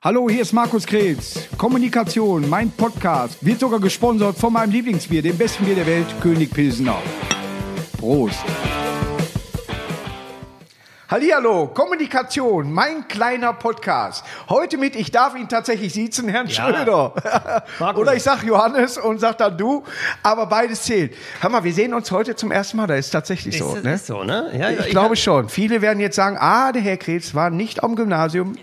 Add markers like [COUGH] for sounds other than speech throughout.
Hallo, hier ist Markus Krebs. Kommunikation, mein Podcast, wird sogar gesponsert von meinem Lieblingsbier, dem besten Bier der Welt, König Pilsener. Prost. Hallihallo, Kommunikation, mein kleiner Podcast. Heute mit, ich darf ihn tatsächlich siezen, Herrn Ja. Schröder. Oder ich sag Johannes und sag dann du, aber beides zählt. Hör mal, wir sehen uns heute zum ersten Mal, das ist tatsächlich so. ist, ne? ist so, ne? Ja, Ich glaube schon. Viele werden jetzt sagen, ah, der Herr Krebs war nicht am Gymnasium.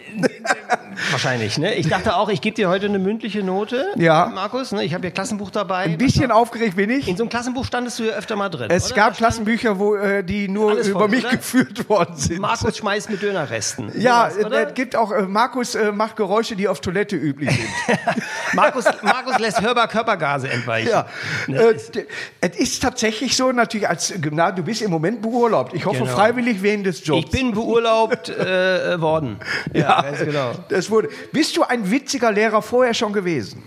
Wahrscheinlich, ne? Ich dachte auch, ich gebe dir heute eine mündliche Note, Ja. Markus. Ne? Ich habe hier Klassenbuch dabei. Ein bisschen aufgeregt bin ich. In so einem Klassenbuch standest du ja öfter mal drin. Es oder? gab Klassenbücher, wo äh, die nur Alles über voll, mich oder? geführt worden sind. Markus schmeißt mit Dönerresten. ja, oder? es gibt auch, äh, Markus äh, macht Geräusche, die auf Toilette üblich sind. [LAUGHS] Markus, Markus lässt hörbar Körpergase entweichen. ja. Ne? Äh, es ist tatsächlich so, natürlich als Gymnasium, du bist im Moment beurlaubt. Ich hoffe Genau. freiwillig während des Jobs. Ich bin beurlaubt äh, äh, worden. [LAUGHS] Ja, ganz genau. Das wurde. Bist du ein witziger Lehrer vorher schon gewesen?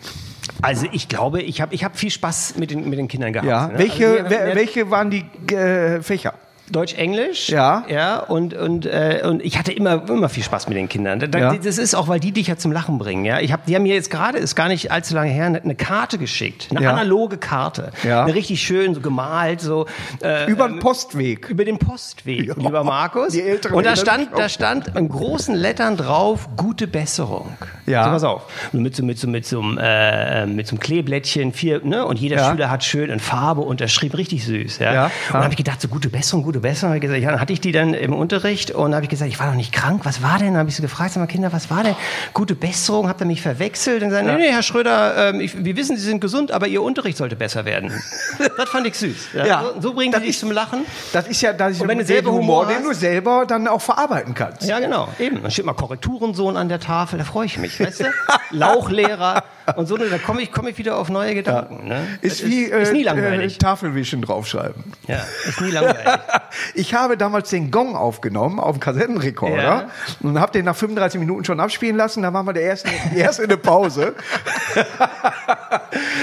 Also ich glaube, ich habe ich hab viel Spaß mit den, mit den Kindern gehabt. Ja. ne? Welche, also, welche waren die äh, Fächer? Deutsch, Englisch. Ja. Ja, und, und, äh, und ich hatte immer, immer viel Spaß mit den Kindern. Da, da, Ja. Das ist auch, weil die dich ja zum Lachen bringen. Ja? Ich hab, die haben mir jetzt gerade, ist gar nicht allzu lange her, eine, eine Karte geschickt. Eine Ja. analoge Karte. Ja. Eine richtig schön, so gemalt, so. Äh, Über den Postweg. über den Postweg, lieber Markus. die Älteren und da stand, da stand in großen Lettern drauf, gute Besserung. Ja. So, pass auf. Mit so, mit so, mit so, einem, äh, mit so einem Kleeblättchen, vier, ne? Und jeder Ja. Schüler hat schön in Farbe unterschrieben, richtig süß, ja. Ja. Und dann habe ich gedacht, so gute Besserung, gute Besserung. Hab ich gesagt, ja, dann hatte ich die dann im Unterricht und habe ich gesagt, ich war doch nicht krank. Was war denn? Dann habe ich so gefragt, sag mal, Kinder, was war denn? Gute Besserung, habt ihr mich verwechselt? Und gesagt, nee, nee, Herr Schröder, ähm, ich, wir wissen, Sie sind gesund, aber Ihr Unterricht sollte besser werden. [LAUGHS] das fand ich süß. Ja. Ja. So, so bringen Das die dich zum Lachen. Das ist ja, das ist Und wenn ja du selber Humor den hast- du selber dann auch verarbeiten kannst. Ja, genau. Eben. Dann steht mal Korrekturensohn an der Tafel, da freue ich mich, weißt du? [LAUGHS] Lauchlehrer und so, da komme ich, komme ich wieder auf neue Gedanken. Ne? Ist wie ist, ist nie äh, langweilig. Äh, Tafelwischen draufschreiben. ja, ist nie langweilig. [LAUGHS] Ich habe damals den Gong aufgenommen auf dem Kassettenrekorder Ja. und habe den nach 35 Minuten schon abspielen lassen. Da waren wir der erste, die erste in der Pause.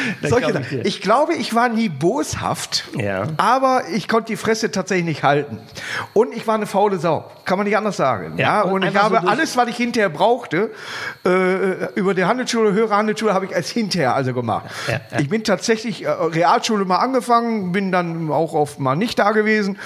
[LAUGHS] Solche glaub ich ich glaube, ich war nie boshaft, Ja. aber ich konnte die Fresse tatsächlich nicht halten. Und ich war eine faule Sau. Kann man nicht anders sagen. Ja, Ja, und, und ich habe so alles, was ich hinterher brauchte, äh, über die Handelsschule, höhere Handelsschule, habe ich erst hinterher also gemacht. Ja. Ich bin tatsächlich äh, Realschule mal angefangen, bin dann auch oft mal nicht da gewesen.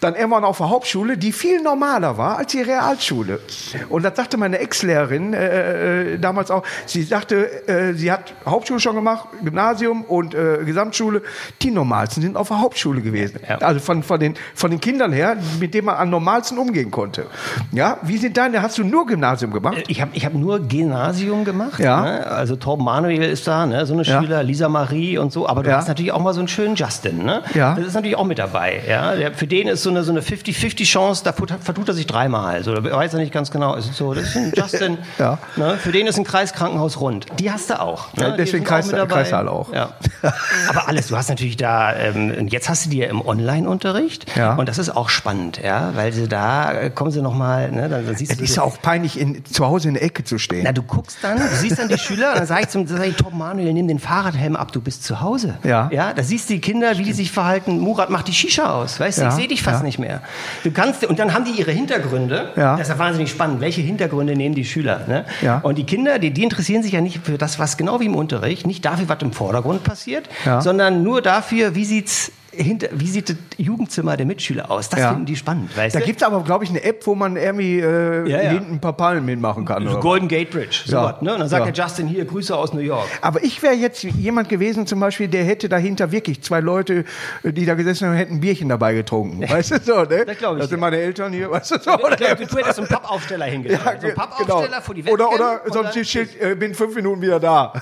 Dann irgendwann auf der Hauptschule, die viel normaler war als die Realschule. Und das sagte meine Ex-Lehrerin äh, äh, damals auch. Sie sagte, äh, sie hat Hauptschule schon gemacht, Gymnasium und äh, Gesamtschule. Die normalsten sind auf der Hauptschule gewesen. Ja. Also von, von, den, von den Kindern her, mit denen man am normalsten umgehen konnte. Ja, wie sind deine? Hast du nur Gymnasium gemacht? Ich habe ich hab nur Gymnasium gemacht. Ja. Ne? Also Torben Manuel ist da, ne? so eine Ja. Schüler, Lisa Marie und so. Aber du Ja. hast natürlich auch mal so einen schönen Justin. Ne? Ja. Das ist natürlich auch mit dabei. Ja? Der, für den ist so eine, so eine 50-50-Chance, da vertut, er sich dreimal. Also, da weiß er nicht ganz genau. Ist so, das ist ein [LAUGHS] Justin. Ja. ne? Für den ist ein Kreiskrankenhaus rund. Die hast du auch. Ne? Ja, deswegen Kreis- mit dabei. Kreissaal auch. Ja. [LAUGHS] Aber alles, du hast natürlich da, ähm, und jetzt hast du die ja im Online-Unterricht. Ja. Und das ist auch spannend, ja, weil sie da, äh, kommen sie nochmal, ne? dann, dann siehst Es du ist so- ja auch peinlich, in, zu Hause in der Ecke zu stehen. na, du guckst dann, du siehst dann die Schüler, dann sag ich zum sag ich, Tom Manuel, nimm den Fahrradhelm ab, du bist zu Hause. Ja. Ja, da siehst du die Kinder, wie die sich verhalten. Murat macht die Shisha aus, weißt du, Ja, ich sehe dich fast ja. nicht mehr. Du kannst, und dann haben die ihre Hintergründe. Ja. Das ist ja wahnsinnig spannend. Welche Hintergründe nehmen die Schüler? Ne? Ja. Und die Kinder, die, die interessieren sich ja nicht für das, was genau wie im Unterricht, nicht dafür, was im Vordergrund passiert, Ja. sondern nur dafür, wie sieht's hinter, wie sieht das Jugendzimmer der Mitschüler aus? Das Ja. finden die spannend, weißt Da gibt es aber, glaube ich, eine App, wo man irgendwie äh, Ja, ja. hinten ein paar Palmen mitmachen kann. Oder? Golden Gate Bridge, so was, ne? Und dann sagt Ja. der Justin hier, Grüße aus New York. Aber ich wäre jetzt jemand gewesen, zum Beispiel, der hätte dahinter wirklich zwei Leute, die da gesessen haben, hätten ein Bierchen dabei getrunken. Weißt du so, ne? Das ich, Das sind meine Eltern hier, weißt du so. Ich glaube, du hättest so einen Pappaufsteller hingestellt. so einen Pappaufsteller vor die. Oder, oder so dann- ein Schild, äh, bin fünf Minuten wieder da.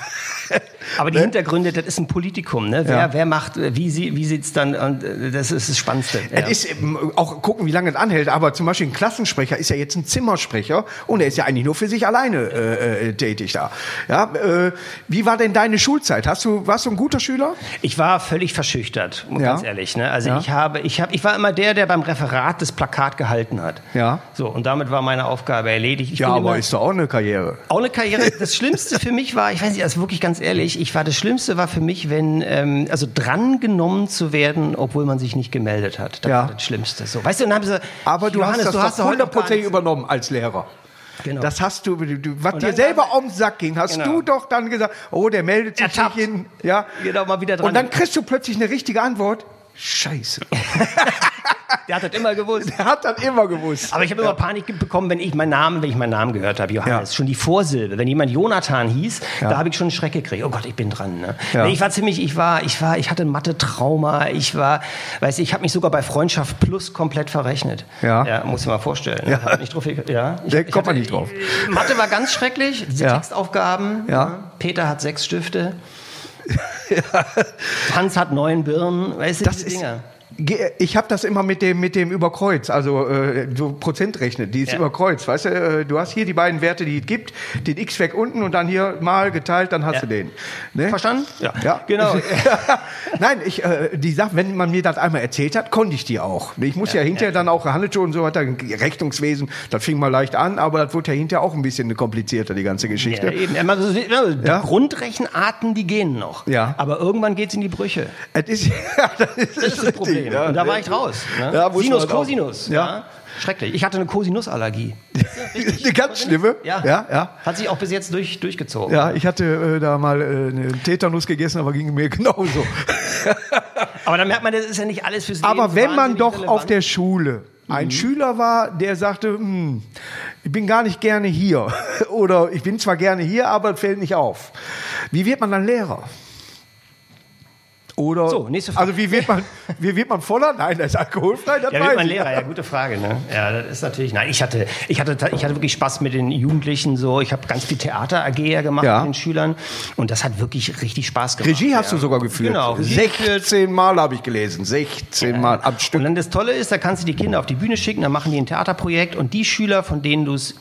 Aber die Hintergründe, das ist ein Politikum. Ne? Wer, Ne? Wer macht, äh, wie, sie, wie sieht's dann, und äh, das ist das Spannendste. Ja. Es ist ähm, auch gucken, wie lange es anhält, aber zum Beispiel ein Klassensprecher ist ja jetzt ein Zimmersprecher und er ist ja eigentlich nur für sich alleine äh, äh, tätig da. Ja, äh, wie war denn deine Schulzeit? Hast du, warst du ein guter Schüler? Ich war völlig verschüchtert, Ja. ganz ehrlich. Ne? Also Ja. ich habe, ich habe, ich war immer der, der beim Referat das Plakat gehalten hat. Ja. So und damit war meine Aufgabe erledigt. Ich Ja, aber immer, ist doch auch eine Karriere. auch eine Karriere. Das Schlimmste für mich war, ich weiß nicht, also wirklich ganz ehrlich, ich war das Schlimmste war für mich, wenn ähm, also drangenommen zu werden, obwohl man sich nicht gemeldet hat. Das Ja. war das Schlimmste. So, weißt du, dann haben sie, Aber du Johannes, hast das du hast hundertprozentig übernommen als Lehrer. Genau. Das hast du, du, du was dir selber auf den Sack ging, hast Genau. du doch dann gesagt, oh, der meldet sich Ertappt. nicht hin. Ja. Genau, mal wieder dran. Und dann kriegst du plötzlich eine richtige Antwort. Scheiße. [LAUGHS] Der hat das immer gewusst. Der hat dann immer gewusst. Aber ich habe immer Panik bekommen, wenn ich meinen Namen, wenn ich meinen Namen gehört habe, Johannes. Ja. Schon die Vorsilbe. Wenn jemand Jonathan hieß, Ja. da habe ich schon einen Schreck gekriegt. Oh Gott, ich bin dran. Ne? Ja. Nee, ich war ziemlich, ich war, ich war, ich hatte Mathe-Trauma. Ich war, weiß ich, habe mich sogar bei Freundschaft Plus komplett verrechnet. Ja. ja muss ich mal vorstellen. Ja. Hab nicht drauf, ja. Ich, ich kommt man nicht drauf. Mathe war ganz schrecklich. Ja. Textaufgaben. Ja. Peter hat sechs Stifte. [LAUGHS] Hans hat neun Birnen. Weißt du, Das diese Dinger. Ich habe das immer mit dem mit dem Überkreuz, also äh, so Prozent rechnet, die ist Ja. Überkreuz, weißt du, äh, du hast hier die beiden Werte, die es gibt, den x weg unten und dann hier mal geteilt, dann hast Ja. du den. Ne? Verstanden? Ja, ja. Genau. [LAUGHS] Nein, ich, äh, die Sache, wenn man mir das einmal erzählt hat, konnte ich die auch. Ich muss ja, hinterher dann auch Handelsschule und so weiter, Rechnungswesen, das fing mal leicht an, aber das wurde ja hinterher auch ein bisschen komplizierter, die ganze Geschichte. Ja, eben. Also, die Ja. Grundrechenarten, die gehen noch. Ja. Aber irgendwann geht's in die Brüche. Es ist, [LAUGHS] ja, das ist, Das ist das richtig, Problem. ja. Und da war ich raus. Ne? Ja, Sinus. Cosinus. Ja. Schrecklich. Ich hatte eine Cosinusallergie. [LAUGHS] Eine ganz schlimme. Ja. ja, ja. Hat sich auch bis jetzt durch, durchgezogen. Ja, ich hatte äh, da mal äh, eine Tetanus gegessen, aber ging mir [LAUGHS] genauso. [LAUGHS] Aber da merkt man, das ist ja nicht alles fürs Leben aber wenn man doch relevant. Mhm. auf der Schule ein Schüler war, der sagte, hm, ich bin gar nicht gerne hier oder ich bin zwar gerne hier, aber es fällt nicht auf. Wie wird man dann Lehrer? Oder So, nächste Frage. Also wie wird man wie wird man voller? Nein, das ist alkoholfrei, das Ja, wird man. Lehrer? Ja, gute Frage. Ne? Ja, das ist natürlich. Nein, ich hatte, ich hatte, ich hatte wirklich Spaß mit den Jugendlichen. So, ich habe ganz viel Theater AG ja gemacht Ja. mit den Schülern und das hat wirklich richtig Spaß gemacht. Regie hast ja. du sogar geführt. Genau. Regie geführt. 16 Mal habe ich gelesen. 16 Mal am Stück. Und dann das Tolle ist, da kannst du die Kinder auf die Bühne schicken, dann machen die ein Theaterprojekt und die Schüler, von denen du es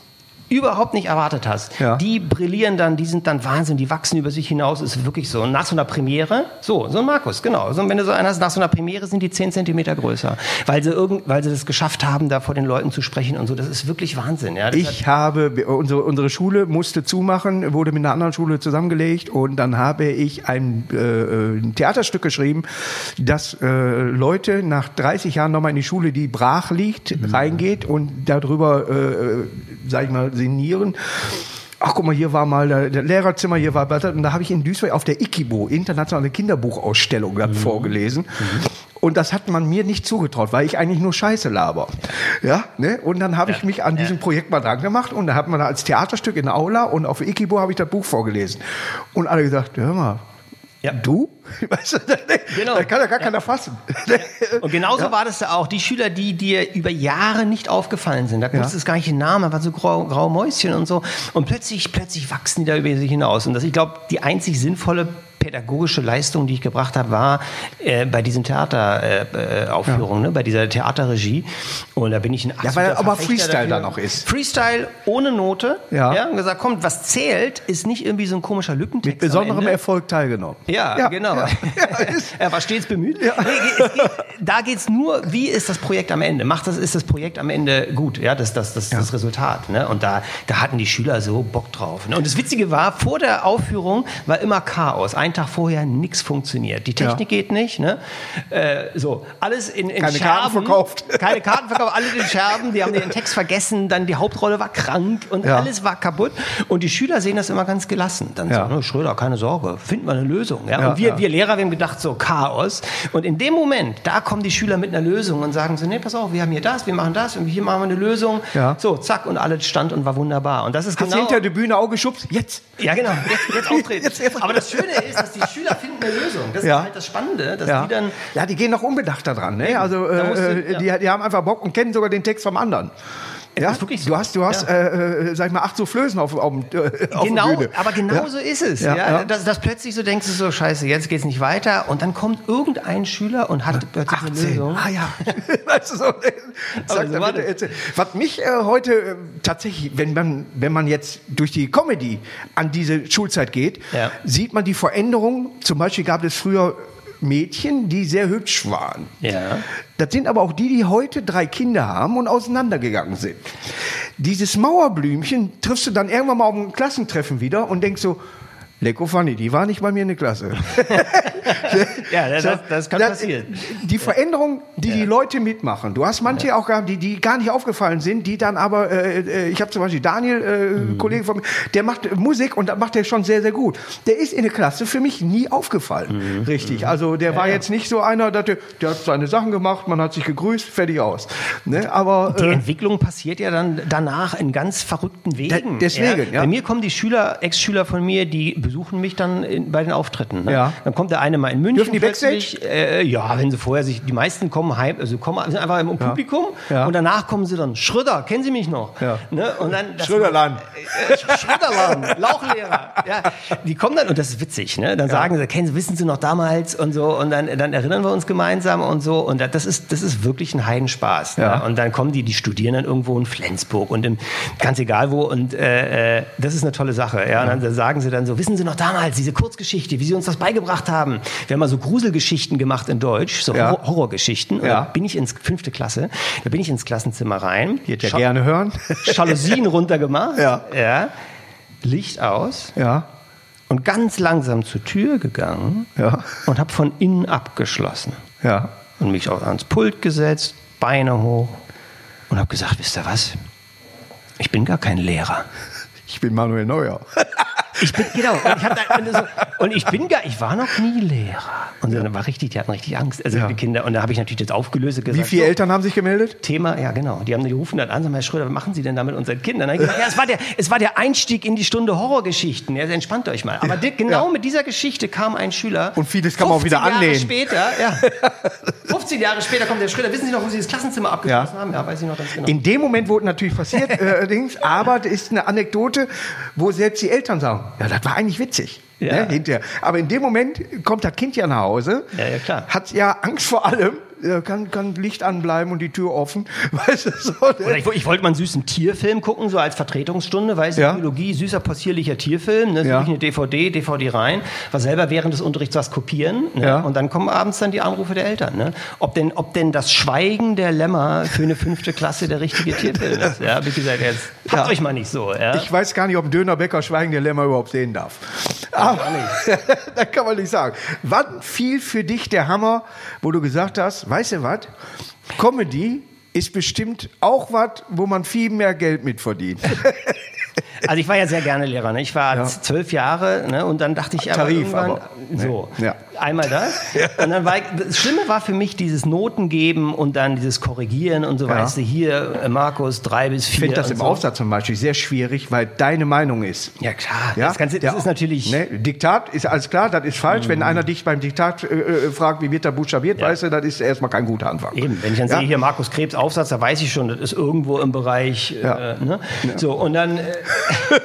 überhaupt nicht erwartet hast, Ja. die brillieren dann, die sind dann Wahnsinn, die wachsen über sich hinaus, ist wirklich so. Und nach so einer Premiere, so, so ein Markus, genau. So, wenn du so einen hast, nach so einer Premiere sind die 10 Zentimeter größer, weil sie, irgend, weil sie das geschafft haben, da vor den Leuten zu sprechen und so. Das ist wirklich Wahnsinn. Ja. Ich habe, unsere, unsere Schule musste zumachen, wurde mit einer anderen Schule zusammengelegt und dann habe ich ein, äh, ein Theaterstück geschrieben, dass äh, Leute nach 30 Jahren nochmal in die Schule, die brach liegt, reingeht und darüber, äh, sag ich mal, sinnieren. Ach, guck mal, hier war mal der, der Lehrerzimmer, hier war und da habe ich in Duisburg auf der Ikibo, internationale Kinderbuchausstellung, das vorgelesen. Und das hat man mir nicht zugetraut, weil ich eigentlich nur Scheiße laber. Ja, ne? Und dann habe ich mich an diesem Projekt mal dran gemacht und da hat man als Theaterstück in der Aula und auf Ikibo habe ich das Buch vorgelesen. Und alle gesagt, hör mal, Ja. du? [LAUGHS] Weißt du, Genau. Das kann ja gar keiner fassen. Und genauso war das da auch. Die Schüler, die dir über Jahre nicht aufgefallen sind, da Ja. wusstest du gar nicht den Namen, waren so grau, graue Mäuschen und so. Und plötzlich, plötzlich wachsen die da über sich hinaus. Und das, ich glaube, die einzig sinnvolle pädagogische Leistung, die ich gebracht habe, war äh, bei diesen Theateraufführungen, äh, Aufführungen, ne, bei dieser Theaterregie. Und da bin ich ein Ja, weil aber Freestyle dann auch ist. Freestyle ohne Note. Ja. Und gesagt, kommt, was zählt, ist nicht irgendwie so ein komischer Lückentext. Mit besonderem. Erfolg teilgenommen. Ja, genau. Ja, ja, ist- [LAUGHS] er war stets bemüht. Nee, es geht, da geht's nur, wie ist das Projekt am Ende? Macht das, ist das Projekt am Ende gut? Ja, das, das, das, das Resultat. Ne? Und da, da hatten die Schüler so Bock drauf. Ne? Und das Witzige war, vor der Aufführung war immer Chaos. Einen Tag vorher nichts funktioniert. Die Technik geht nicht. Ne? Äh, so, alles in, in Keine Scherben. Karten verkauft. [LAUGHS] Keine Karten verkauft, alle in Scherben. Die haben den Text vergessen. Dann die Hauptrolle war krank und Ja. alles war kaputt. Und die Schüler sehen das immer ganz gelassen. Dann Ja. so, ne, Schröder, keine Sorge, finden wir eine Lösung. Ja? Ja, und wir, ja. wir Lehrer, wir haben gedacht, so Chaos. Und in dem Moment, da kommen die Schüler mit einer Lösung und sagen so, nee, pass auf, wir haben hier das, wir machen das und hier machen wir eine Lösung. Ja. So, zack, und alles stand und war wunderbar. Und das ist Hast genau... hinter die Bühne auch geschubst? Jetzt! Ja, genau. Jetzt, jetzt auftreten. [LAUGHS] Jetzt, jetzt. Aber das Schöne ist, dass die Schüler finden eine Lösung. Das Ja. ist halt das Spannende, dass Ja. die dann... ja, die gehen noch unbedachter dran. Ne? Also Da du- äh, ja. die, die haben einfach Bock und kennen sogar den Text vom anderen. Ja, so. du hast, du hast, Ja. äh, äh, sag ich mal, acht so Flößen auf, auf, äh, auf Genau, der Bühne. aber genau Ja. so ist es. Ja, Ja. Dass, dass plötzlich so denkst du so, scheiße, jetzt geht's nicht weiter. Und dann kommt irgendein Schüler und hat plötzlich eine 18. Lösung. Ah ja. [LAUGHS] weißt du, so, sag, so erzählt. Was mich äh, heute äh, tatsächlich, wenn man, wenn man jetzt durch die Comedy an diese Schulzeit geht, sieht man die Veränderung. Zum Beispiel gab es früher Mädchen, die sehr hübsch waren. Ja. Das sind aber auch die, die heute drei Kinder haben und auseinandergegangen sind. Dieses Mauerblümchen triffst du dann irgendwann mal auf einem Klassentreffen wieder und denkst so, Lecko Fanny, die war nicht bei mir in der Klasse. [LAUGHS] [LAUGHS] Ja, das- das- das kann passieren. Die Veränderung, die die Leute mitmachen. Du hast manche auch gehabt, die, die gar nicht aufgefallen sind, die dann aber, äh, äh, ich habe zum Beispiel Daniel, äh, Mhm. Kollege von mir, der macht Musik und das macht er schon sehr, sehr gut. Der ist in der Klasse für mich nie aufgefallen. Mhm. Richtig. Also der war jetzt nicht so einer, der, der hat seine Sachen gemacht, man hat sich gegrüßt, fertig aus. Ne? Aber Die äh, Entwicklung passiert ja dann danach in ganz verrückten Wegen. Da- deswegen, ja. Bei mir kommen die Schüler, Ex-Schüler von mir, die besuchen mich dann in, bei den Auftritten. Ne? Ja. Dann kommt der eine mal in München. Dürfen die plötzlich, Äh, ja, wenn sie vorher sich, die meisten kommen heim, also kommen sind einfach im Publikum Ja. und danach kommen sie dann, Schröder, kennen Sie mich noch? Ja. Ne? Und dann, Schröderland. Äh, Schröderland, Lauchlehrer. Ja, die kommen dann, und das ist witzig, ne? dann sagen sie, kennen Sie, wissen Sie noch damals und so, und dann, dann erinnern wir uns gemeinsam und so, und das ist, das ist wirklich ein Heidenspaß. Ja. Ne? Und dann kommen die, die studieren dann irgendwo in Flensburg und im, ganz egal wo, und äh, äh, das ist eine tolle Sache. Ja? Und dann sagen sie dann so, wissen Sie noch damals, diese Kurzgeschichte, wie Sie uns das beigebracht haben. Wir haben mal so Gruselgeschichten gemacht in Deutsch, so Ja. Horror Horrorgeschichten. Ja. Da bin ich ins fünfte Klasse, da bin ich ins Klassenzimmer rein. Wird ja Scha- gerne hören. [LAUGHS] Jalousien runtergemacht. Ja. ja. Licht aus ja, und ganz langsam zur Tür gegangen ja, und habe von innen abgeschlossen ja. und mich auch ans Pult gesetzt, Beine hoch und habe gesagt, wisst ihr was? Ich bin gar kein Lehrer. Ich bin Manuel Neuer. [LAUGHS] Ich bin, genau, und ich, da, so, und ich bin gar, ich war noch nie Lehrer. Und dann war richtig, die hatten richtig Angst, also Ja. die Kinder. Und da habe ich natürlich das aufgelöst und Wie gesagt, viele so, Eltern haben sich gemeldet? Thema, ja genau. Die haben die rufen dann an, sagen, Herr Schröder, was machen Sie denn da mit unseren Kindern? Dann ich gesagt, ja, es war, der, es war der Einstieg in die Stunde Horrorgeschichten. Ja, entspannt euch mal. Aber di- genau Ja. mit dieser Geschichte kam ein Schüler. Und vieles kann man auch 15 wieder Jahre anlehnen. später, ja. [LAUGHS] 15 Jahre später kommt der Schröder. Wissen Sie noch, wo Sie das Klassenzimmer abgeschlossen haben? Ja, weiß ich noch ganz genau. In dem Moment wurde natürlich passiert, [LAUGHS] äh, Dings, aber das ist eine Anekdote, wo selbst die Eltern sagen, ja, das war eigentlich witzig. Ja. Ne, hinterher. Aber in dem Moment kommt das Kind ja nach Hause, Ja, ja, klar. hat ja Angst vor allem, kann, kann Licht anbleiben und die Tür offen. [LAUGHS] Weißt du, so, Oder ich, ich wollte mal einen süßen Tierfilm gucken, so als Vertretungsstunde, weißt du, Ja. Biologie, süßer, possierlicher Tierfilm, ne, Ja. ja. eine DVD, DVD rein, war selber während des Unterrichts was kopieren, ne, Ja. und dann kommen abends dann die Anrufe der Eltern, ne, ob denn, ob denn das Schweigen der Lämmer für eine fünfte Klasse der richtige Tierfilm ist, ja, wie gesagt, jetzt, habt Ja. euch mal nicht so. Ich weiß gar nicht, ob Dönerbäcker Schweigen der Lämmer überhaupt sehen darf. Aber, [LAUGHS] das kann man nicht sagen. Wann fiel für dich der Hammer, wo du gesagt hast, weißt du was, Comedy ist bestimmt auch was, wo man viel mehr Geld mit verdient. [LAUGHS] Also ich war ja sehr gerne Lehrer. Ne? Ich war Ja. zwölf Jahre ne? und dann dachte ich aber Tarif, irgendwann aber. so Ja. Einmal das [LAUGHS] und dann war ich, das Schlimme war für mich dieses Noten geben und dann dieses Korrigieren und so Ja. weißt du hier äh, Markus drei bis Ich vier. finde das im so. Aufsatz zum Beispiel sehr schwierig, weil deine Meinung ist. Ja klar. Ja, Das, Ganze, das ist natürlich. Ne, Diktat ist alles klar, das ist falsch. Wenn einer dich beim Diktat äh, äh, fragt, wie wird da buchstabiert, Ja. weißt du, das ist erstmal kein guter Anfang. Eben, wenn ich dann Ja? sehe hier Markus Krebs Aufsatz, da weiß ich schon, das ist irgendwo im Bereich. Ja. Äh, ne? So und dann. Äh, [LAUGHS]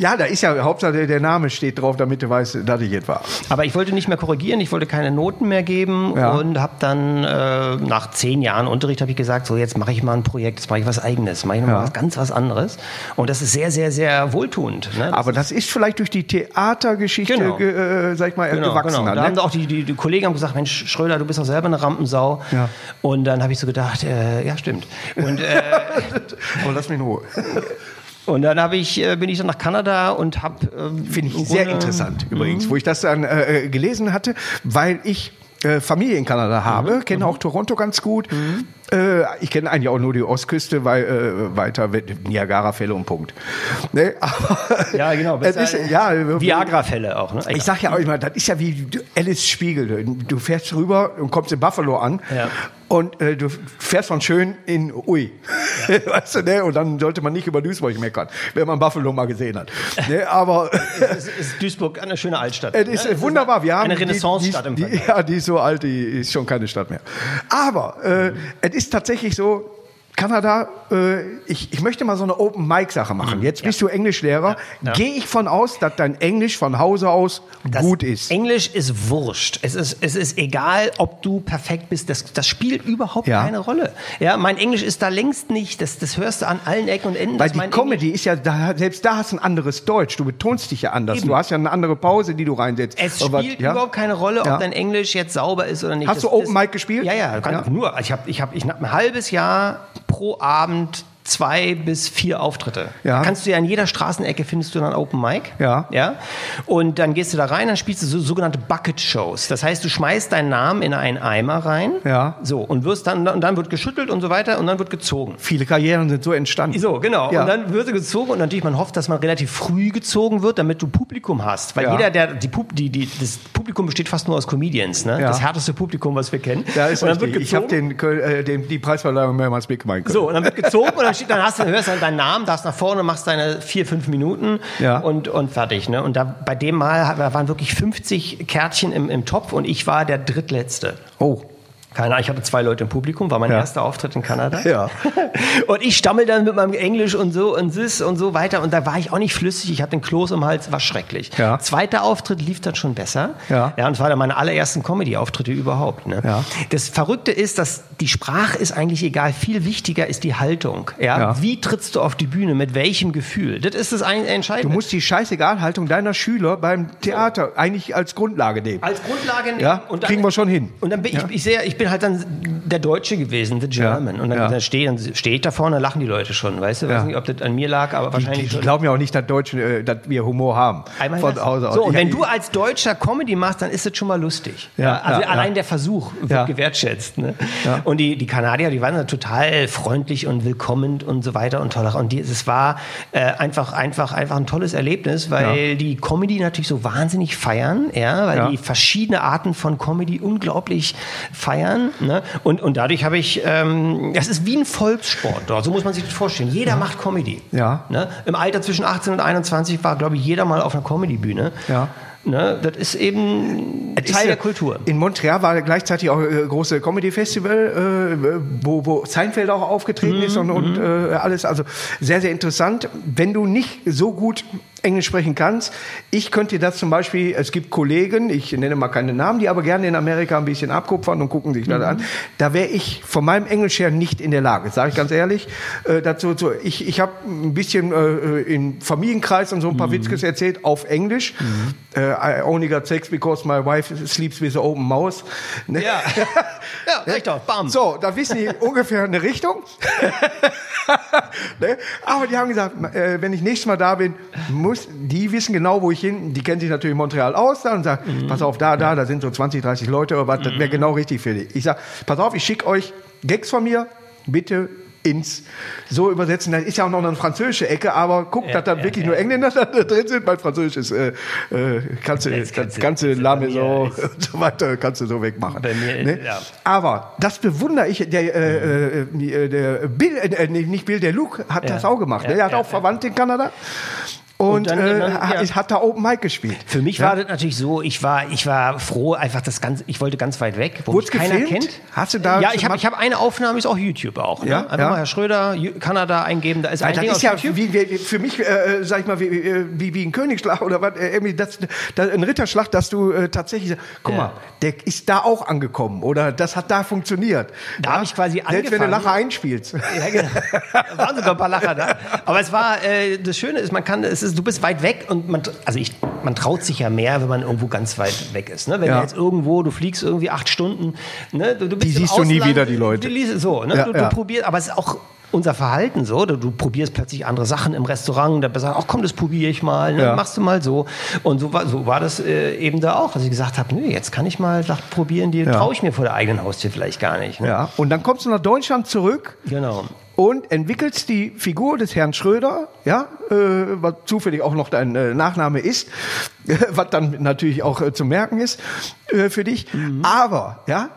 Ja, da ist ja Hauptsache der- der Name steht drauf, damit du weißt, dass ich jetzt war. Aber ich wollte nicht mehr korrigieren, ich wollte keine Noten mehr geben Ja. und habe dann äh, nach zehn Jahren Unterricht habe ich gesagt, so jetzt mache ich mal ein Projekt, jetzt mache ich was Eigenes, mache ich noch Ja. mal was ganz was anderes. Und das ist sehr, sehr, sehr wohltuend. Ne? Aber das ist vielleicht durch die Theatergeschichte, Genau. ge- äh, sag ich mal, Genau, gewachsen. genau. Da haben Ne? auch die, die, die Kollegen haben gesagt, Mensch, Schröder, du bist doch selber eine Rampensau. Ja. Und dann habe ich so gedacht, äh, ja, stimmt. Und, äh, Aber [LAUGHS] lass mich in Ruhe. Und dann habe ich, äh, bin ich dann nach Kanada und habe... Ähm, Finde ich sehr interessant übrigens, wo ich das dann äh, äh, gelesen hatte, weil ich äh, Familie in Kanada habe, kenne auch Toronto ganz gut. Äh, ich kenne eigentlich auch nur die Ostküste, weil äh, weiter Niagara-Fälle und Punkt. Ne? [LAUGHS] Aber, Ja, genau. es ist, ja, Viagra-Fälle auch. Ne? Ich sag ja auch immer, das ist ja wie Alice Spiegel. Du fährst rüber und kommst in Buffalo an Ja. und äh, du fährst von schön in Ui. [LAUGHS] weißt du, ne? Und dann sollte man nicht über Duisburg meckern, wenn man Buffalo mal gesehen hat. ne? Aber [LAUGHS] es ist Duisburg eine schöne Altstadt. es ist ne? Wunderbar. Wir haben eine Renaissance-Stadt im die. Ja, die ist so alt, die ist schon keine Stadt mehr. Aber äh, es ist tatsächlich so, Kanada, äh, ich, ich möchte mal so eine Open-Mic-Sache machen. Jetzt bist du Englischlehrer. Mhm. Ja. Gehe ich von aus, dass dein Englisch von Hause aus Das gut ist. Englisch ist wurscht. Es ist, es ist egal, ob du perfekt bist. Das, das spielt überhaupt Ja. keine Rolle. Ja, mein Englisch ist da längst nicht. Das, das hörst du an allen Ecken und Enden. Weil die mein Comedy ist ja, da, selbst da hast du ein anderes Deutsch. Du betonst dich ja anders. Eben. Du hast ja eine andere Pause, die du reinsetzt. Es Aber was- spielt ja? überhaupt keine Rolle, ob Ja. dein Englisch jetzt sauber ist oder nicht. Hast du Open Mic gespielt? Ja, ja, Ja. nur. Ich habe ich hab, ich hab ein halbes Jahr pro Abend zwei bis vier Auftritte. Ja. Kannst du ja in jeder Straßenecke findest du dann Open Mic. Ja. Ja. Und dann gehst du da rein, dann spielst du so sogenannte Bucket Shows. Das heißt, du schmeißt deinen Namen in einen Eimer rein. Ja. So. Und wirst dann, und dann wird geschüttelt und so weiter und dann wird gezogen. Viele Karrieren sind so entstanden. So, genau. Ja. Und dann wird gezogen und natürlich, man hofft, dass man relativ früh gezogen wird, damit du Publikum hast. Weil Ja. jeder, der, die, die, die, das Publikum besteht fast nur aus Comedians, ne? Ja. Das härteste Publikum, was wir kennen. Da ist und dann richtig. wird Ich habe gezogen. den, äh, den, die Preisverleihung mehrmals mitgemacht. So, und dann wird gezogen und dann, dann hast du, hörst du deinen Namen, darfst nach vorne, machst deine vier, fünf Minuten Ja. und, und fertig. Ne? Und da, bei dem Mal da waren wirklich 50 Kärtchen im, im Topf und ich war der drittletzte. Oh. Keine Ahnung, ich hatte zwei Leute im Publikum, war mein Ja. erster Auftritt in Kanada. Ja. [LAUGHS] Und ich stammel dann mit meinem Englisch und so und sis und so weiter. Und da war ich auch nicht flüssig. Ich hatte den Kloß im Hals, war schrecklich. Ja. Zweiter Auftritt lief dann schon besser. Ja. ja und es war dann meine allerersten Comedy-Auftritte überhaupt. Ne? Ja. Das Verrückte ist, dass die Sprache ist eigentlich egal. Viel wichtiger ist die Haltung. Ja? Ja. Wie trittst du auf die Bühne? Mit welchem Gefühl? Das ist das ein- Du Entscheidende. musst die Scheißegal-Haltung deiner Schüler beim Theater eigentlich als Grundlage nehmen. als Grundlage nehmen. Ja, und dann, kriegen wir schon hin. Und dann bin ich, ich sehe, ich bin halt dann der Deutsche gewesen, the German. Und dann, Ja. dann stehe stehe ich da vorne, dann lachen die Leute schon, weißt du? Weiß Ja. nicht, ob das an mir lag, aber Die, wahrscheinlich die schon. glauben ja auch nicht, dass Deutsche, äh, dass wir Humor haben. Einmal Von. Hause aus. So, und Ja, wenn ich- du als Deutscher Comedy machst, dann ist das schon mal lustig. Ja, also ja, allein ja. der Versuch wird Ja. gewertschätzt. Ne? Ja. Und die, die Kanadier, die waren da total freundlich und willkommend und so weiter und tolerant. Und die, es war äh, einfach, einfach, einfach ein tolles Erlebnis, weil Ja. die Comedy natürlich so wahnsinnig feiern, ja, weil Ja. die verschiedene Arten von Comedy unglaublich feiern. Ne? Und, und dadurch habe ich, ähm, das ist wie ein Volkssport dort, so muss man sich das vorstellen. Jeder macht Comedy. Ja. Ne? Im Alter zwischen 18 und 21 war, glaube ich, jeder mal auf einer Comedy-Bühne. Ja. Ne? Das ist eben Teil ist ja- der Kultur. In Montreal war gleichzeitig auch äh, große Comedy-Festival, äh, wo, wo Seinfeld auch aufgetreten ist und, und äh, alles. Also sehr, sehr interessant. Wenn du nicht so gut Englisch sprechen kannst, ich könnte dir das zum Beispiel, es gibt Kollegen, ich nenne mal keine Namen, die aber gerne in Amerika ein bisschen abkupfern und gucken sich das an. Da wäre ich von meinem Englisch her nicht in der Lage, sage ich ganz ehrlich. Äh, dazu, so, ich ich habe ein bisschen äh, im Familienkreis und so ein paar Witzkes erzählt auf Englisch. Äh, I only got sex because my wife sleeps with an open mouth. Ne? Ja, [LAUGHS] ja recht auf, bam. So, da wissen die ungefähr eine Richtung. [LAUGHS] ne? Aber die haben gesagt, äh, wenn ich nächstes Mal da bin, muss, die wissen genau, wo ich hin. Die kennen sich natürlich Montreal aus da und sagen, Mhm. pass auf, da, da, da sind so 20, 30 Leute, aber was, das wäre genau richtig für dich. Ich sag, pass auf, ich schicke euch Gags von mir, bitte ins so übersetzen. Das ist ja auch noch eine französische Ecke, aber guck, dass da ja, wirklich ja. nur Engländer [LAUGHS] da drin sind. Mein Französisch ist, äh, äh, kannst du, Das ganze bei so mir- und so weiter kannst du so wegmachen. Ne? ja. Aber das bewundere ich, der, äh, äh, der Bill, äh, nee, nicht Bill, der Luke hat Ja. das auch gemacht. ne? Ja, Der hat ja, auch Verwandte in Kanada. Und, Und dann- äh, ja. hat da Open Mic gespielt. Für mich Ja. war das natürlich so, ich war, ich war froh, einfach das Ganze, ich wollte ganz weit weg, wo Wurd's mich keiner gefilmt? kennt. Hast du da Ja, ich habe ich hab eine Aufnahme, ist auch YouTube auch. Ne? Ja, Einfach ja. mal Herr Schröder, Kanada eingeben, da ist Weil ein das Ding ist ja wie, wie, für mich, äh, sag ich mal, wie, wie, wie, wie ein Königsschlag oder was, äh, irgendwie das, das, ein Ritterschlag, dass du äh, tatsächlich, sagst, guck mal, der ist da auch angekommen oder das hat da funktioniert. Da hab ich quasi Selbst wenn du angefangen. Lacher einspielst. Ja, genau. Da waren sogar ein paar Lacher da. Aber es war, äh, das Schöne ist, man kann, es ist, du bist weit weg und man, also ich, man traut sich ja mehr, wenn man irgendwo ganz weit weg ist. Ne? Wenn Ja. du jetzt irgendwo, du fliegst irgendwie acht Stunden, ne? du, du bist Die siehst du nie Ausland, wieder, die Leute. Du so, ne? Ja, du, du ja. probierst, aber es ist auch unser Verhalten so, du, du probierst plötzlich andere Sachen im Restaurant, da sagst ach komm, das probiere ich mal, ne? Ja. machst du mal so. Und so war, so war das äh, eben da auch, dass ich gesagt habe, nö, jetzt kann ich mal Sachen probieren, die Ja. traue ich mir vor der eigenen Haustür vielleicht gar nicht. Ne? Ja. Und dann kommst du nach Deutschland zurück Genau. und entwickelst die Figur des Herrn Schröder, ja, äh, was zufällig auch noch dein äh, Nachname ist, [LAUGHS] was dann natürlich auch äh, zu merken ist äh, für dich. Mhm. Aber, ja,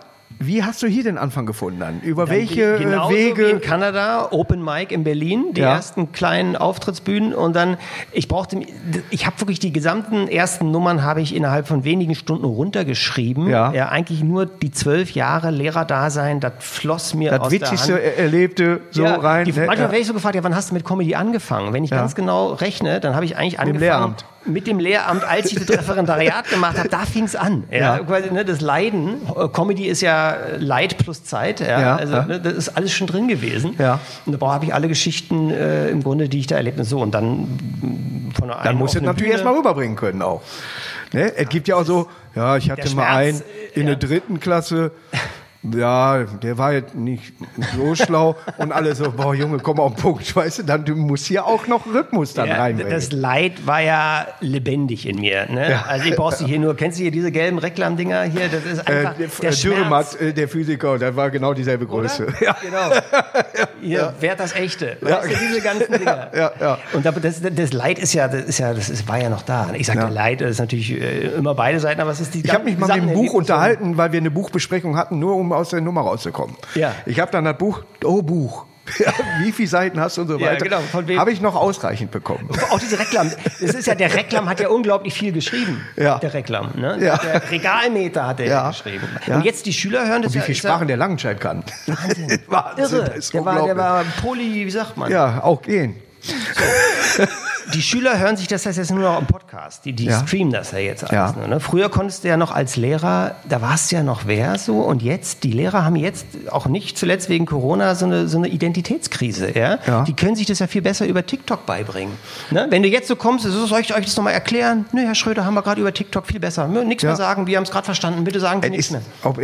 wie hast du hier den Anfang gefunden dann? Über Dann welche wie- äh, genauso Wie Wege? in Kanada, Open Mic in Berlin, die Ja. ersten kleinen Auftrittsbühnen und dann, ich brauchte, ich habe wirklich die gesamten ersten Nummern habe ich innerhalb von wenigen Stunden runtergeschrieben. Ja. ja eigentlich nur die zwölf Jahre Lehrerdasein, das floss mir das aus Witzigste der Hand. er- Erlebte so ja, rein. Die, ne? manchmal ja. werde ich so gefragt, ja, wann hast du mit Comedy angefangen? Wenn ich ganz genau rechne, dann habe ich eigentlich angefangen. Lehramt. Mit dem Lehramt, als ich das Referendariat gemacht habe, da fing es an. Ja, Ja. Quasi, ne, das Leiden. Äh, Comedy ist ja Leid plus Zeit. Ja, Ja, also ja. Ne, das ist alles schon drin gewesen. Ja. Und da habe ich alle Geschichten äh, im Grunde, die ich da erlebt habe. So, und dann mm, von der Dann einen musst du natürlich erstmal rüberbringen können auch. Ne? Es gibt ja auch so, ja, ich hatte mal einen in ja. der dritten Klasse, Ja, der war jetzt nicht so schlau und alle so, boah Junge, komm auf den Punkt, weißt du, dann du musst hier auch noch Rhythmus dann Ja, reinbringen. das Leid war ja lebendig in mir. Ne? Ja. Also ich brauchst du hier nur, kennst du hier diese gelben Reklamdinger hier? Das ist äh, einfach der, der äh, Schmerz. Dürrematt, äh, der Physiker, der war genau dieselbe Größe. Oder? [LAUGHS] Ja. Genau. Hier, wer das echte? Weißt du, diese ganzen [LAUGHS] Dinger. Ja, ja. Und da- das, das Leid ist ja, das ist ja, das ist, war ja noch da. Ich sage Ja. Leid ist natürlich äh, immer beide Seiten, aber es ist die Ich habe mich mal mit dem Buch unterhalten, weil wir eine Buchbesprechung hatten, nur um aus der Nummer rauszukommen. Ja. Ich habe dann das Buch, oh Buch, [LAUGHS] Ja, wie viele Seiten hast du und so Ja, weiter. genau. Von wem- Habe ich noch ausreichend bekommen. Auch diese Reklam. Das ist ja, der Reklam hat ja unglaublich viel geschrieben. Ja. Der Reklam. Ne? Ja. Der Regalmeter hat er Ja. geschrieben. Ja. Und jetzt die Schüler hören das Wie ja. viel ist ja Sprachen der Langenscheid kann. Wahnsinn. [LAUGHS] Wahnsinn, Irre. Der war, der war Poly, wie sagt man? Ja, auch gehen. [LAUGHS] Die Schüler hören sich das jetzt nur noch im Podcast. Die, die Ja. streamen das ja jetzt alles Ja. nur. Ne? Früher konntest du ja noch als Lehrer, da warst du ja noch wer so. Und jetzt, die Lehrer haben jetzt auch nicht zuletzt wegen Corona so eine, so eine Identitätskrise. Ja? Ja. Die können sich das ja viel besser über TikTok beibringen. Ne? Wenn du jetzt so kommst, so, soll ich euch das nochmal erklären? Nö, Herr Schröder, haben wir gerade über TikTok viel besser. Nichts mehr sagen, wir haben es gerade verstanden. Bitte sagen Sie Es nichts mehr.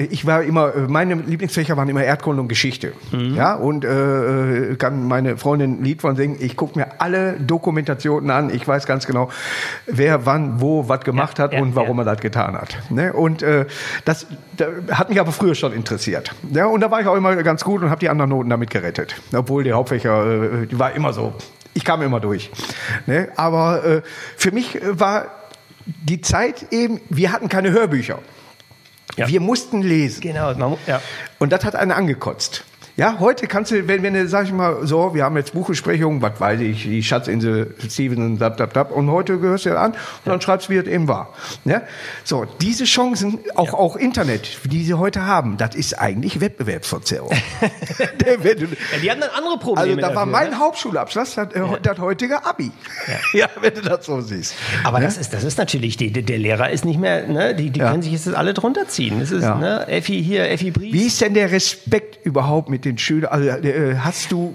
ich war immer, äh, meine Lieblingsfächer waren immer Erdkunde und Geschichte. Mhm. Ja, und äh, kann meine Freundin ein Lied von singen. Ich gucke mir alle Dokumentationen an. Ich weiß ganz genau, wer wann, wo, was gemacht Ja, hat ja, und warum ja. er das getan hat. Ne? Und äh, das da, hat mich aber früher schon interessiert. Ja, und da war ich auch immer ganz gut und habe die anderen Noten damit gerettet. Obwohl die Hauptfächer, äh, die war immer so. Ich kam immer durch. Ne? Aber äh, für mich äh, war die Zeit eben, wir hatten keine Hörbücher. Ja. Wir mussten lesen. Genau, ja. Und das hat einen angekotzt. Ja, heute kannst du, wenn, wenn du, sag ich mal, so, wir haben jetzt Buchbesprechungen, was weiß ich, die Schatzinsel Steven und dab, dab, dab, und heute gehörst du ja an und dann schreibst du, wie es eben war. Ja? So, diese Chancen, auch, auch Internet, die sie heute haben, das ist eigentlich Wettbewerbsverzerrung. [LAUGHS] Ja. Die haben dann andere Probleme. also da war dafür, mein ne? Hauptschulabschluss das, äh, das heutige Abi. [LAUGHS] Ja. wenn du das so siehst. Aber Ja? das ist, das ist natürlich, die, der Lehrer ist nicht mehr, ne, die, die Ja. können sich jetzt alle drunter ziehen. Das ist, Ja. ne, Effi hier, Effi Brief. Wie ist denn der Respekt überhaupt mit den Schülern? Also, äh, hast du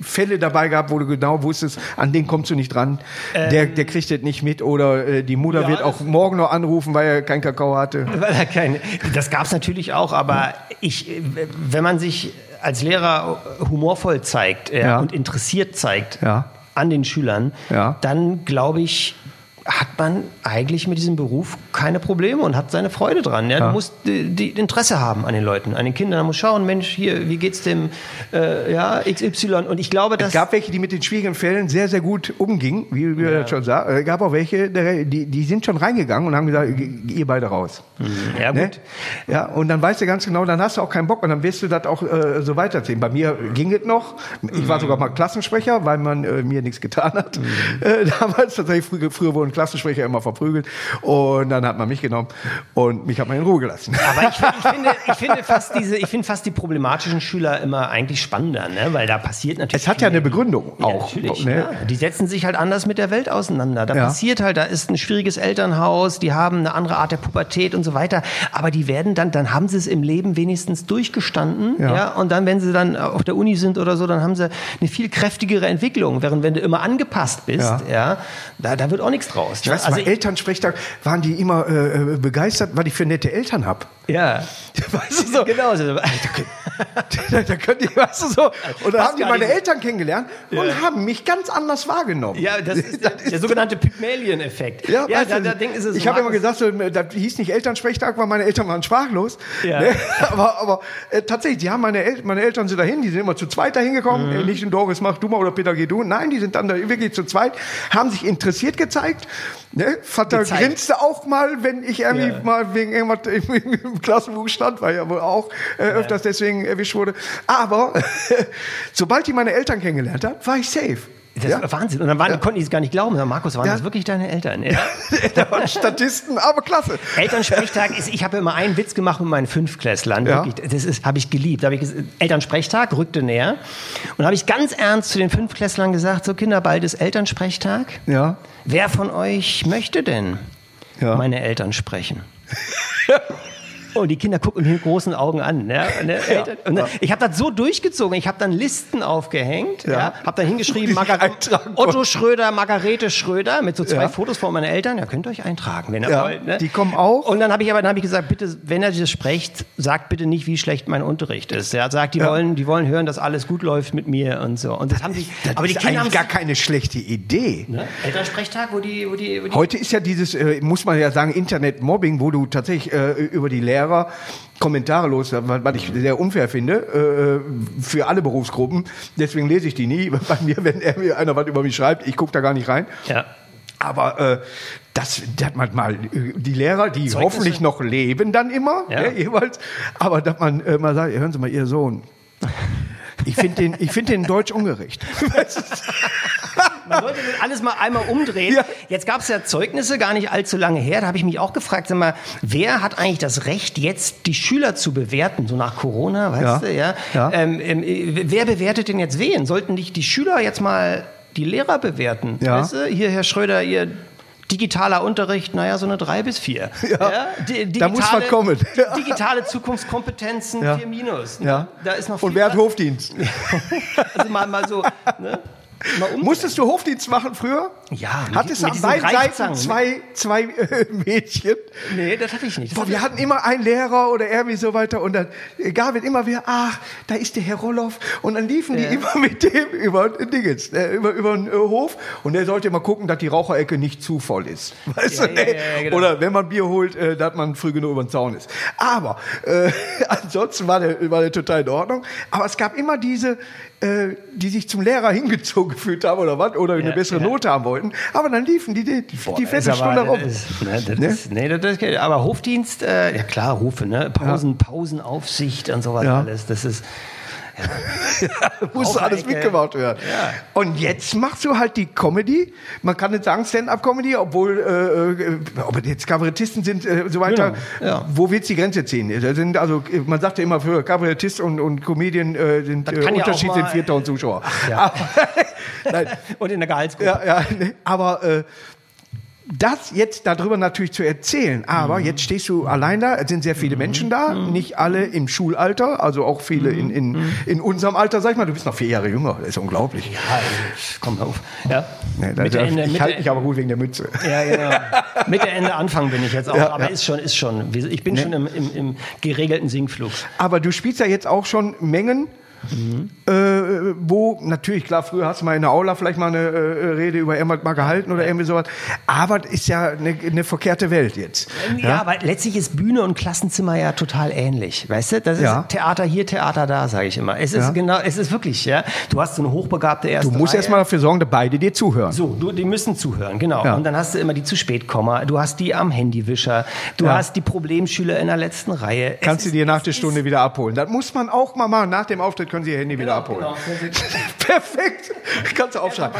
Fälle dabei gehabt, wo du genau wusstest, an den kommst du nicht dran, der, der kriegt das nicht mit oder äh, die Mutter Ja, wird auch morgen noch anrufen, weil er kein Kakao hatte? [LAUGHS] Weil er keine, das gab es natürlich auch, aber ich, wenn man sich als Lehrer humorvoll zeigt äh, Ja. und interessiert zeigt Ja. an den Schülern, Ja. dann glaube ich, hat man eigentlich mit diesem Beruf keine Probleme und hat seine Freude dran. Ja? Ja. Du musst die, die Interesse haben an den Leuten, an den Kindern. Du musst schauen, Mensch, hier, wie geht's dem äh, ja, XY? Und ich glaube, dass Es gab welche, die mit den schwierigen Fällen sehr, sehr gut umgingen, wie wir das schon sagen. Es gab auch welche, die, die sind schon reingegangen und haben gesagt, ihr beide raus. ja Ne? gut. Ja, und dann weißt du ganz genau, dann hast du auch keinen Bock und dann wirst du das auch äh, so weiterziehen. Bei mir ging es noch. Ich war sogar mal Klassensprecher, weil man äh, mir nichts getan hat. [LAUGHS] Äh, damals tatsächlich, früher, früher wurden Klassensprecher immer verprügelt und dann hat man mich genommen und mich hat man in Ruhe gelassen. Aber ich, ich, finde, ich, finde [LAUGHS] fast diese, ich finde fast die problematischen Schüler immer eigentlich spannender, ne? weil da passiert natürlich. Es hat ja eine. Begründung Ja, auch. ne? Ja. Die setzen sich halt anders mit der Welt auseinander. Da Ja. passiert halt, da ist ein schwieriges Elternhaus, die haben eine andere Art der Pubertät und so weiter. Aber die werden dann, dann haben sie es im Leben wenigstens durchgestanden. Ja. Und dann, wenn sie dann auf der Uni sind oder so, dann haben sie eine viel kräftigere Entwicklung. Während wenn du immer angepasst bist, ja, Ja. da, da wird auch nichts draus. Ich weiß, also mal, Elternsprechtag waren die immer äh, begeistert, weil ich für nette Eltern hab. ja. [LAUGHS] Weißt du so? Genau so. [LAUGHS] da, da könnt ihr, weißt du so. Und dann haben die meine. Eltern kennengelernt und haben mich ganz anders wahrgenommen. Ja, das [LAUGHS] ist, der, der sogenannte Pygmalion-Effekt. Ja, weißt da, da denken sie so, ich habe immer gesagt, so, das hieß nicht Elternsprechtag, weil meine Eltern waren sprachlos. Ja. Ne? Aber, aber äh, tatsächlich, die haben meine, El meine Eltern sind dahin, die sind immer zu zweit dahin gekommen. Mhm. Äh, nicht in Doris, mach du mal oder Peter, geh du. Nein, die sind dann da wirklich zu zweit, haben sich interessiert gezeigt. Ne? Vater Gezeigt. grinste auch mal, wenn ich irgendwie Ja. mal wegen irgendwas im, im Klassenbuch stand, weil ja wohl auch äh, öfters deswegen erwischt wurde. Aber [LAUGHS] sobald ich meine Eltern kennengelernt habe, war ich safe. Das ja? war Wahnsinn. Und dann waren, konnten die es gar nicht glauben. Markus, waren Ja. das wirklich deine Eltern? Ja. [LAUGHS] da waren Statisten, aber klasse. Elternsprechtag ist, ich habe immer einen Witz gemacht mit meinen Fünfklässlern. Ja. Wirklich, das ist, habe ich geliebt. Da habe ich Elternsprechtag rückte näher. Und habe ich ganz ernst zu den Fünfklässlern gesagt, so Kinder, bald ist Elternsprechtag. Ja. Wer von euch möchte denn Ja. meine Eltern sprechen? [LAUGHS] Und die Kinder gucken mich mit großen Augen an. Ne? Ne? [LAUGHS] Eltern- und dann- Ich habe das so durchgezogen. Ich habe dann Listen aufgehängt. Ja. habe dann hingeschrieben, Otto Schröder, Margarete Schröder mit so zwei Ja. Fotos von meinen Eltern. Ja, könnt ihr euch eintragen, wenn ihr Ja, wollt. Ne? die kommen auch. Und dann habe ich aber dann hab ich gesagt, bitte, wenn ihr das sprecht, sagt bitte nicht, wie schlecht mein Unterricht ist. Ja, sagt, die Ja. wollen, die wollen hören, dass alles gut läuft mit mir und so. Und das haben. Das aber die Kinder haben gar keine schlechte Idee. ne? Elternsprechtag, wo die, wo die, wo die Heute ist ja dieses, äh, muss man ja sagen, Internet-Mobbing, wo du tatsächlich äh, über die Lehrer Kommentare los, was ich sehr unfair finde, äh, für alle Berufsgruppen. Deswegen lese ich die nie. [LAUGHS] Bei mir, wenn er mir einer was über mich schreibt, ich gucke da gar nicht rein. ja. Aber äh, das, das man mal äh, die Lehrer, die Zeugnisse? hoffentlich noch leben, dann immer, Ja. ja. jeweils. Aber dass man äh, mal sagt, hören Sie mal, Ihr Sohn. Ich finde den, ich finde den Deutsch ungerecht. [LAUGHS] [LAUGHS] Man sollte das alles mal einmal umdrehen. Ja. Jetzt gab es ja Zeugnisse gar nicht allzu lange her. Da habe ich mich auch gefragt, sag mal, wer hat eigentlich das Recht, jetzt die Schüler zu bewerten, so nach Corona, weißt Ja. du, ja? Ja. Ähm, ähm, äh, wer bewertet denn jetzt wen? Sollten nicht die Schüler jetzt mal die Lehrer bewerten? Ja. Weißt du? Hier, Herr Schröder, ihr digitaler Unterricht, naja, so eine drei bis vier. [LAUGHS] Ja. Di- Da muss was kommen. [LAUGHS] Ja. Digitale Zukunftskompetenzen, Ja. vier minus. Ne? Ja. Da ist noch Und viel wer hat. Hofdienst? [LAUGHS] Also mal, mal so, ne? Musstest du Hofdienst machen früher? Ja, Hattest du an beiden Seiten Greifzangen, zwei, zwei äh, [LAUGHS] Mädchen? Nee, das hatte ich nicht. Boah, wir hatten immer einen Lehrer oder irgendwie so weiter und dann gab es immer wieder, ach, da ist der Herr Roloff und dann liefen die immer [LAUGHS] mit dem über den Dingens, äh, über, über den äh, Hof und der sollte immer gucken, dass die Raucherecke nicht zu voll ist. [LAUGHS] Weißt Ja, du, ja, ne? ja, ja, genau. Oder wenn man Bier holt, äh, dass man früh genug über den Zaun ist. Aber äh, ansonsten war der, war der total in Ordnung. Aber es gab immer diese, äh, die sich zum Lehrer hingezogen gefühlt haben oder was, oder eine Ja, bessere ja. Note haben wollten. Aber dann liefen die die, die Das ist Viertelstunde aber- rum. Das ist, ne, das Ne? ist, nee, das ist, aber Hofdienst, äh, ja klar, Rufe, ne? Pausen, Pausenaufsicht und sowas Ja. alles. Das ist, [LAUGHS] musste alles mitgemacht werden. Ja. Und jetzt machst du halt die Comedy. Man kann nicht sagen Stand-up-Comedy, obwohl äh, äh, ob jetzt Kabarettisten sind äh, so weiter. Genau, ja. Wo willst du die Grenze ziehen? Da sind also man sagt ja immer für Kabarettist und, und Comedian äh, sind äh, ja Unterschied mal- sind 4000 Zuschauer. ja. Aber, [LAUGHS] und in der Gehaltsgruppe. ja, ja, aber äh, das jetzt darüber natürlich zu erzählen, aber Mhm. jetzt stehst du allein da, es sind sehr viele Menschen da, nicht alle im Schulalter, also auch viele in, in, Mhm. in unserem Alter, sag ich mal, du bist noch vier Jahre jünger, das ist unglaublich. Ja, komm auf. Ja. Nee, da, Mitte, Ende, ich halte mich aber gut wegen der Mütze. ja, genau. [LAUGHS] Mitte, Ende, Anfang bin ich jetzt auch. Ja, aber ja. ist schon, ist schon. Ich bin schon im, im, im geregelten Sinkflug. Aber du spielst ja jetzt auch schon Mengen, äh, wo natürlich, klar, früher hast du mal in der Aula vielleicht mal eine äh, Rede über irgendwas mal gehalten oder irgendwie sowas, aber ist ja eine, eine verkehrte Welt jetzt. Ja, aber letztlich ist Bühne und Klassenzimmer ja total ähnlich, weißt du? Das ist Ja. Theater hier, Theater da, sage ich immer. Es ist Ja. genau, es ist wirklich, ja. Du hast so eine hochbegabte erste Du musst Reihe. erst mal dafür sorgen, dass beide dir zuhören. So, du, die müssen zuhören, genau. Ja. Und dann hast du immer die zu spät Komma, du hast die am Handywischer, du Ja. hast die Problemschüler in der letzten Reihe. Kannst du dir nach der Stunde wieder abholen. Das muss man auch mal machen. Nach dem Auftritt können Sie Ihr Handy wieder abholen. Genau. [LAUGHS] Perfekt. Kannst du aufschreiben.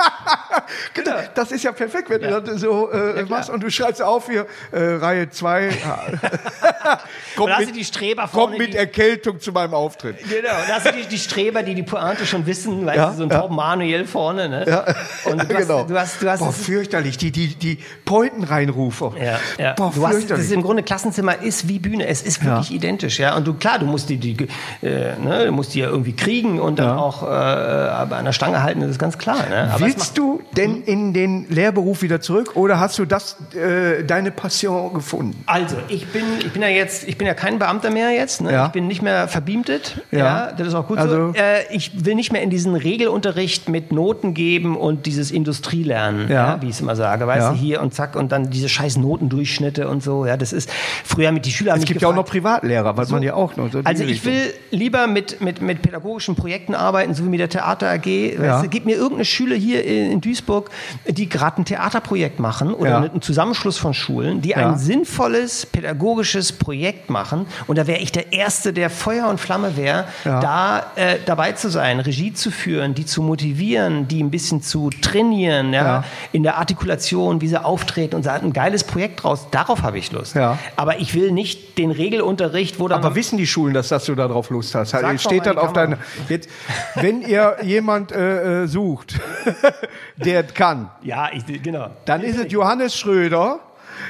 [LAUGHS] Genau. Das ist ja perfekt, wenn du das so äh, machst und du schreibst auf hier äh, Reihe 2. [LAUGHS] kommt, Und hast du mit, die Streber vorne, kommt mit Erkältung zu meinem Auftritt. Genau, da hast du die, die Streber, die die Pointe schon wissen, weißt Ja, so ein ja. Torben Manuel vorne, ne? Ja, Und du [LAUGHS] hast, genau. du hast, du hast, Boah, fürchterlich. Die, die, die Pointen reinrufe. Ja, ja. Boah, du hast, das ist im Grunde Klassenzimmer ist wie Bühne. Es ist wirklich identisch, ja. Und du klar, du musst die, die äh, ne, du musst die ja irgendwie kriegen und dann Ja. auch äh, an der Stange halten. Das ist ganz klar. Ne? Aber Willst du denn in den Lehrberuf wieder zurück oder hast du das äh, deine Passion gefunden? also ich bin, ich bin ja jetzt, ich bin ja kein Beamter mehr jetzt. Ne? Ja. Ich bin nicht mehr verbeamtet. Ja. Ja. das ist auch gut Also- so. Äh, ich will nicht mehr in diesen Regelunterricht mit Noten geben und dieses Industrielernen, ja. Ja. wie ich es immer sage, weißt du, hier und zack und dann diese scheiß Notendurchschnitte und so. Ja, das ist früher mit die Schüler Es gibt ja auch noch Privatlehrer, was man ja auch noch. So Also ich will lieber mit, mit, mit pädagogischen Projekten arbeiten, so wie mit der Theater AG. Weißt du, gib mir irgendeine Schule hier in, in Duisburg, die gerade ein Theaterprojekt machen oder Ja. einen Zusammenschluss von Schulen, die Ja. ein sinnvolles pädagogisches Projekt machen. Und da wäre ich der Erste, der Feuer und Flamme wäre, Ja. da äh, dabei zu sein, Regie zu führen, die zu motivieren, die ein bisschen zu trainieren, ja, in der Artikulation, wie sie auftreten und sagen, ein geiles Projekt draus. Darauf habe ich Lust. Ja. Aber ich will nicht den Regelunterricht, wo dann Aber wissen die Schulen, dass, dass du darauf Lust hast? Sag Steht die auf deiner. Jetzt, wenn ihr jemand äh, äh, sucht, [LAUGHS] der kann, Ja, ich, genau. dann ist es Johannes Schröder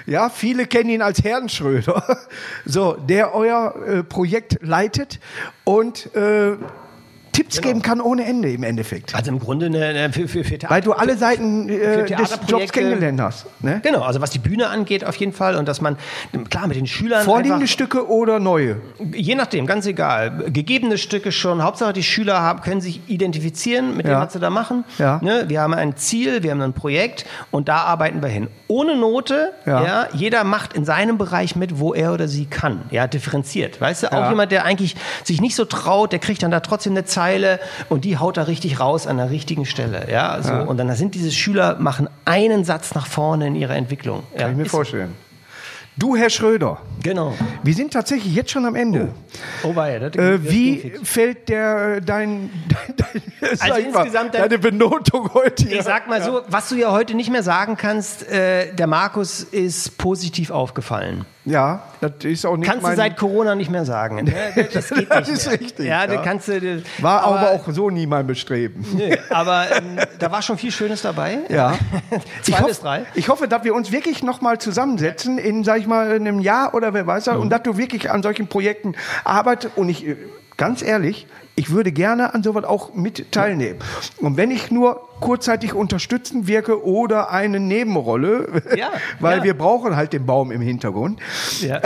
Ja, viele kennen ihn als Herrn Schröder. [LAUGHS] So, der euer äh, Projekt leitet und äh, Tipps geben kann ohne Ende im Endeffekt. Also im Grunde eine, eine für, für, für Theater, Weil du alle Seiten äh, des Jobs kennengelernt hast. Ne? Genau, also was die Bühne angeht auf jeden Fall und dass man, klar, mit den Schülern Vorliegende einfach, Stücke oder neue? je nachdem, ganz egal, gegebene Stücke schon, Hauptsache die Schüler haben, können sich identifizieren mit dem, Ja. was sie da machen. Ja. Ne? Wir haben ein Ziel, wir haben ein Projekt und da arbeiten wir hin. Ohne Note, Ja. ja. jeder macht in seinem Bereich mit, wo er oder sie kann, ja, differenziert. Weißt du, auch jemand, der eigentlich sich nicht so traut, der kriegt dann da trotzdem eine Zeile und die haut er richtig raus an der richtigen Stelle, ja, so. Und dann sind diese Schüler, machen einen Satz nach vorne in ihrer Entwicklung. Ja, Kann ich mir vorstellen. Du, Herr Schröder, Genau. wir sind tatsächlich jetzt schon am Ende. Oh, war ja, das, Äh, das wie fix. fällt der [LAUGHS] dein, dein, dein ich mal, insgesamt dein- deine Benotung heute? Ich sag mal so, was du ja heute nicht mehr sagen kannst, äh, der Markus ist positiv aufgefallen. Ja, das ist auch nicht Kannst mein, du seit Corona nicht mehr sagen. Ne? [LAUGHS] Das geht Das nicht ist mehr. richtig, Ja, ja. kannst du. das- War aber, auch so nie mein Bestreben. Nö, aber ähm, da war schon viel Schönes dabei. [LAUGHS] Ja. [LAUGHS] Zwei ich, bis hoff, drei. ich hoffe, dass wir uns wirklich nochmal zusammensetzen in, sag ich mal, einem Jahr oder wer weiß was, Mhm. und dass du wirklich an solchen Projekten arbeitest. Und ich, äh, ganz ehrlich, ich würde gerne an sowas auch mit teilnehmen. Und wenn ich nur kurzzeitig unterstützend wirke oder eine Nebenrolle, Ja, [LAUGHS] weil ja. wir brauchen halt den Baum im Hintergrund. Ja.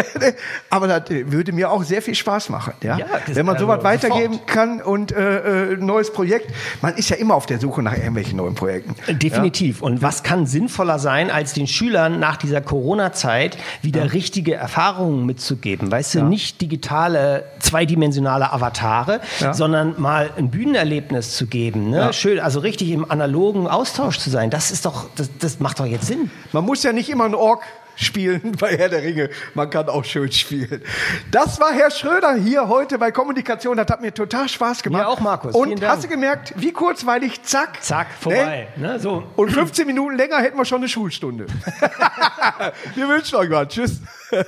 [LAUGHS] Aber das würde mir auch sehr viel Spaß machen, ja. Wenn man also sowas weitergeben sofort. kann und äh, äh, neues Projekt. Man ist ja immer auf der Suche nach irgendwelchen neuen Projekten. Definitiv. Und was kann sinnvoller sein, als den Schülern nach dieser Corona-Zeit wieder richtige Erfahrungen mitzugeben? Weißt du, nicht digitale, zweidimensionale Avatare, Ja. sondern mal ein Bühnenerlebnis zu geben. Ne? Ja. Schön, also richtig im analogen Austausch zu sein. Das ist doch, das, das macht doch jetzt Sinn. Man muss ja nicht immer einen Ork spielen [LAUGHS] bei Herr der Ringe. Man kann auch schön spielen. Das war Herr Schröder hier heute bei Kommunikation. Das hat mir total Spaß gemacht. Mir auch, Markus. Und Vielen Dank. hast du gemerkt, wie kurzweilig, zack. Zack, vorbei. Ne? So. Und 15 Minuten länger hätten wir schon eine Schulstunde. [LAUGHS] wir wünschen euch was. Tschüss. [LAUGHS]